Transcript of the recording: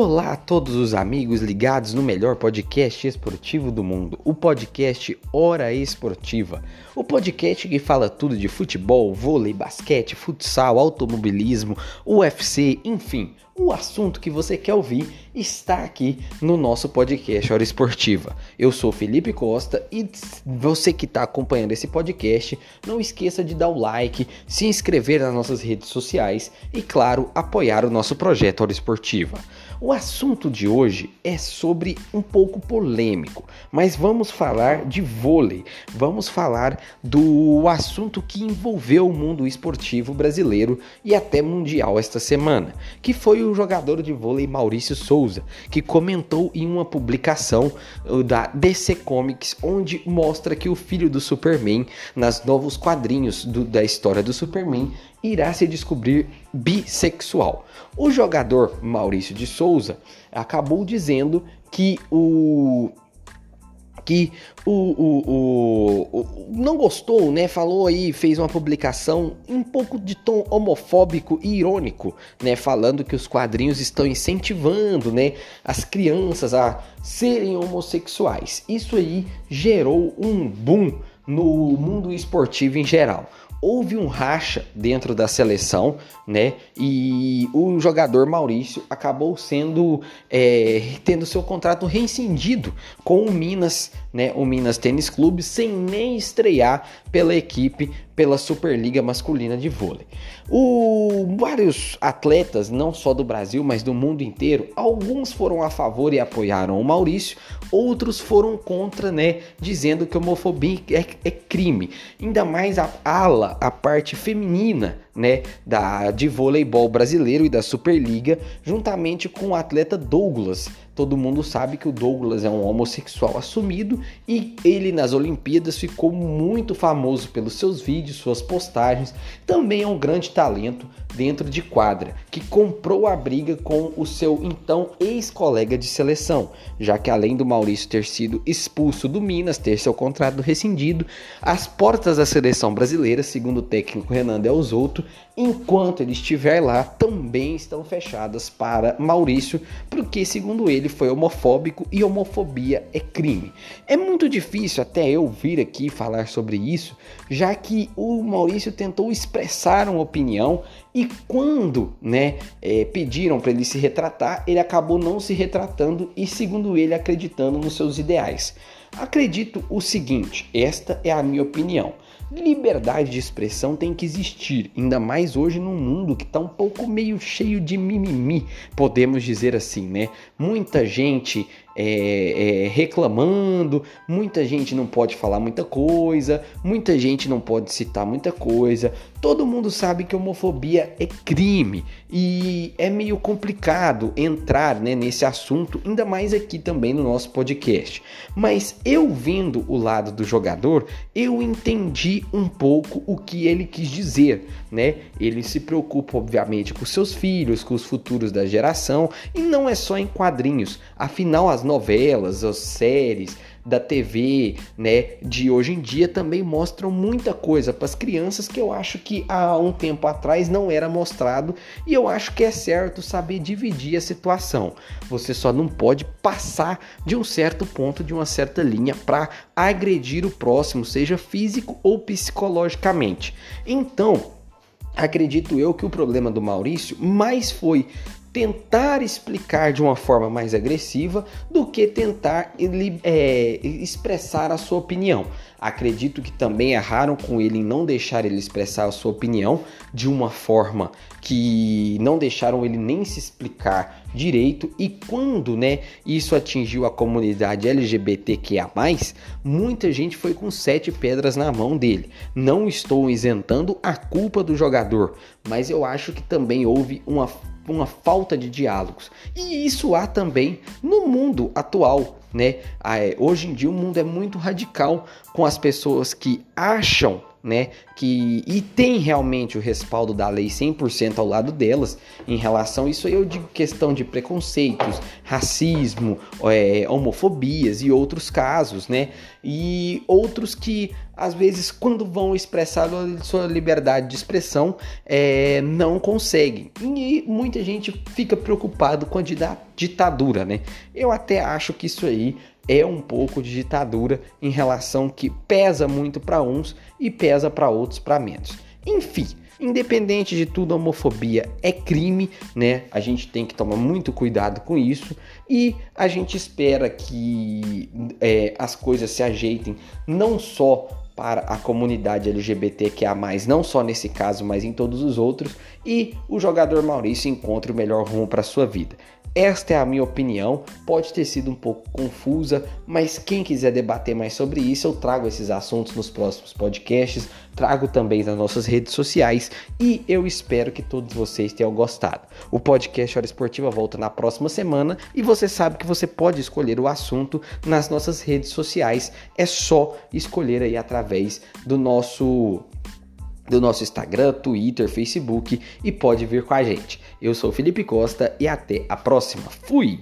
Olá a todos os amigos ligados no melhor podcast esportivo do mundo, o podcast Hora Esportiva. O podcast que fala tudo de futebol, vôlei, basquete, futsal, automobilismo, UFC, enfim, o assunto que você quer ouvir está aqui no nosso podcast Hora Esportiva. Eu sou Felipe Costa e você que está acompanhando esse podcast, não esqueça de dar o like, se inscrever nas nossas redes sociais e, claro, apoiar o nosso projeto Hora Esportiva. O assunto de hoje é sobre um pouco polêmico, mas vamos falar de vôlei. Vamos falar do assunto que envolveu o mundo esportivo brasileiro e até mundial esta semana, que foi o jogador de vôlei Maurício Souza, que comentou em uma publicação da DC Comics onde mostra que o filho do Superman, nas novos quadrinhos do, da história do Superman, irá se descobrir bissexual. O jogador Maurício de Souza acabou dizendo que o que o, o, o, o, não gostou, né? Falou aí, fez uma publicação um pouco de tom homofóbico e irônico, né? Falando que os quadrinhos estão incentivando, né? As crianças a serem homossexuais. Isso aí gerou um boom no mundo esportivo em geral houve um racha dentro da seleção, né? E o jogador Maurício acabou sendo é, tendo seu contrato rescindido com o Minas, né? O Minas Tênis Clube, sem nem estrear pela equipe pela Superliga Masculina de Vôlei. O, vários atletas, não só do Brasil, mas do mundo inteiro, alguns foram a favor e apoiaram o Maurício, outros foram contra, né, dizendo que homofobia é, é crime. Ainda mais a ala, a parte feminina, né, da de voleibol brasileiro e da Superliga, juntamente com o atleta Douglas, Todo mundo sabe que o Douglas é um homossexual assumido e ele nas Olimpíadas ficou muito famoso pelos seus vídeos, suas postagens. Também é um grande talento dentro de quadra, que comprou a briga com o seu então ex-colega de seleção, já que além do Maurício ter sido expulso do Minas, ter seu contrato rescindido, as portas da seleção brasileira, segundo o técnico Renan Delzotto, enquanto ele estiver lá, também estão fechadas para Maurício, porque segundo ele foi homofóbico e homofobia é crime. É muito difícil até eu vir aqui falar sobre isso, já que o Maurício tentou expressar uma opinião e quando né, é, pediram para ele se retratar, ele acabou não se retratando e, segundo ele, acreditando nos seus ideais. Acredito o seguinte: esta é a minha opinião. Liberdade de expressão tem que existir, ainda mais hoje num mundo que está um pouco meio cheio de mimimi, podemos dizer assim, né? Muita gente é, é, reclamando, muita gente não pode falar muita coisa, muita gente não pode citar muita coisa. Todo mundo sabe que homofobia é crime e é meio complicado entrar né, nesse assunto, ainda mais aqui também no nosso podcast. Mas eu vendo o lado do jogador, eu entendi um pouco o que ele quis dizer, né? Ele se preocupa, obviamente, com seus filhos, com os futuros da geração, e não é só em quadrinhos. Afinal, as novelas, as séries da TV, né, de hoje em dia também mostram muita coisa para as crianças que eu acho que há um tempo atrás não era mostrado e eu acho que é certo saber dividir a situação. Você só não pode passar de um certo ponto, de uma certa linha para agredir o próximo, seja físico ou psicologicamente. Então, acredito eu que o problema do Maurício mais foi tentar explicar de uma forma mais agressiva do que tentar é, expressar a sua opinião. Acredito que também erraram com ele em não deixar ele expressar a sua opinião de uma forma que não deixaram ele nem se explicar direito e quando, né, isso atingiu a comunidade LGBTQIA+, muita gente foi com sete pedras na mão dele. Não estou isentando a culpa do jogador, mas eu acho que também houve uma uma falta de diálogos. E isso há também no mundo atual, né? Ah, é, hoje em dia o mundo é muito radical com as pessoas que acham né, que e tem realmente o respaldo da lei 100% ao lado delas em relação a isso eu digo questão de preconceitos, racismo, é, homofobias e outros casos, né, e outros que às vezes quando vão expressar sua liberdade de expressão é, não conseguem e muita gente fica preocupado com a ditadura, né? Eu até acho que isso aí é um pouco de ditadura em relação que pesa muito para uns e pesa para outros para menos. Enfim, independente de tudo, a homofobia é crime, né? A gente tem que tomar muito cuidado com isso e a gente espera que é, as coisas se ajeitem não só para a comunidade LGBTQIA+, não só nesse caso, mas em todos os outros, e o jogador Maurício encontre o melhor rumo para sua vida. Esta é a minha opinião, pode ter sido um pouco confusa, mas quem quiser debater mais sobre isso, eu trago esses assuntos nos próximos podcasts, trago também nas nossas redes sociais e eu espero que todos vocês tenham gostado. O podcast Hora Esportiva volta na próxima semana e você sabe que você pode escolher o assunto nas nossas redes sociais, é só escolher aí através do nosso do nosso Instagram, Twitter, Facebook e pode vir com a gente. Eu sou Felipe Costa e até a próxima. Fui!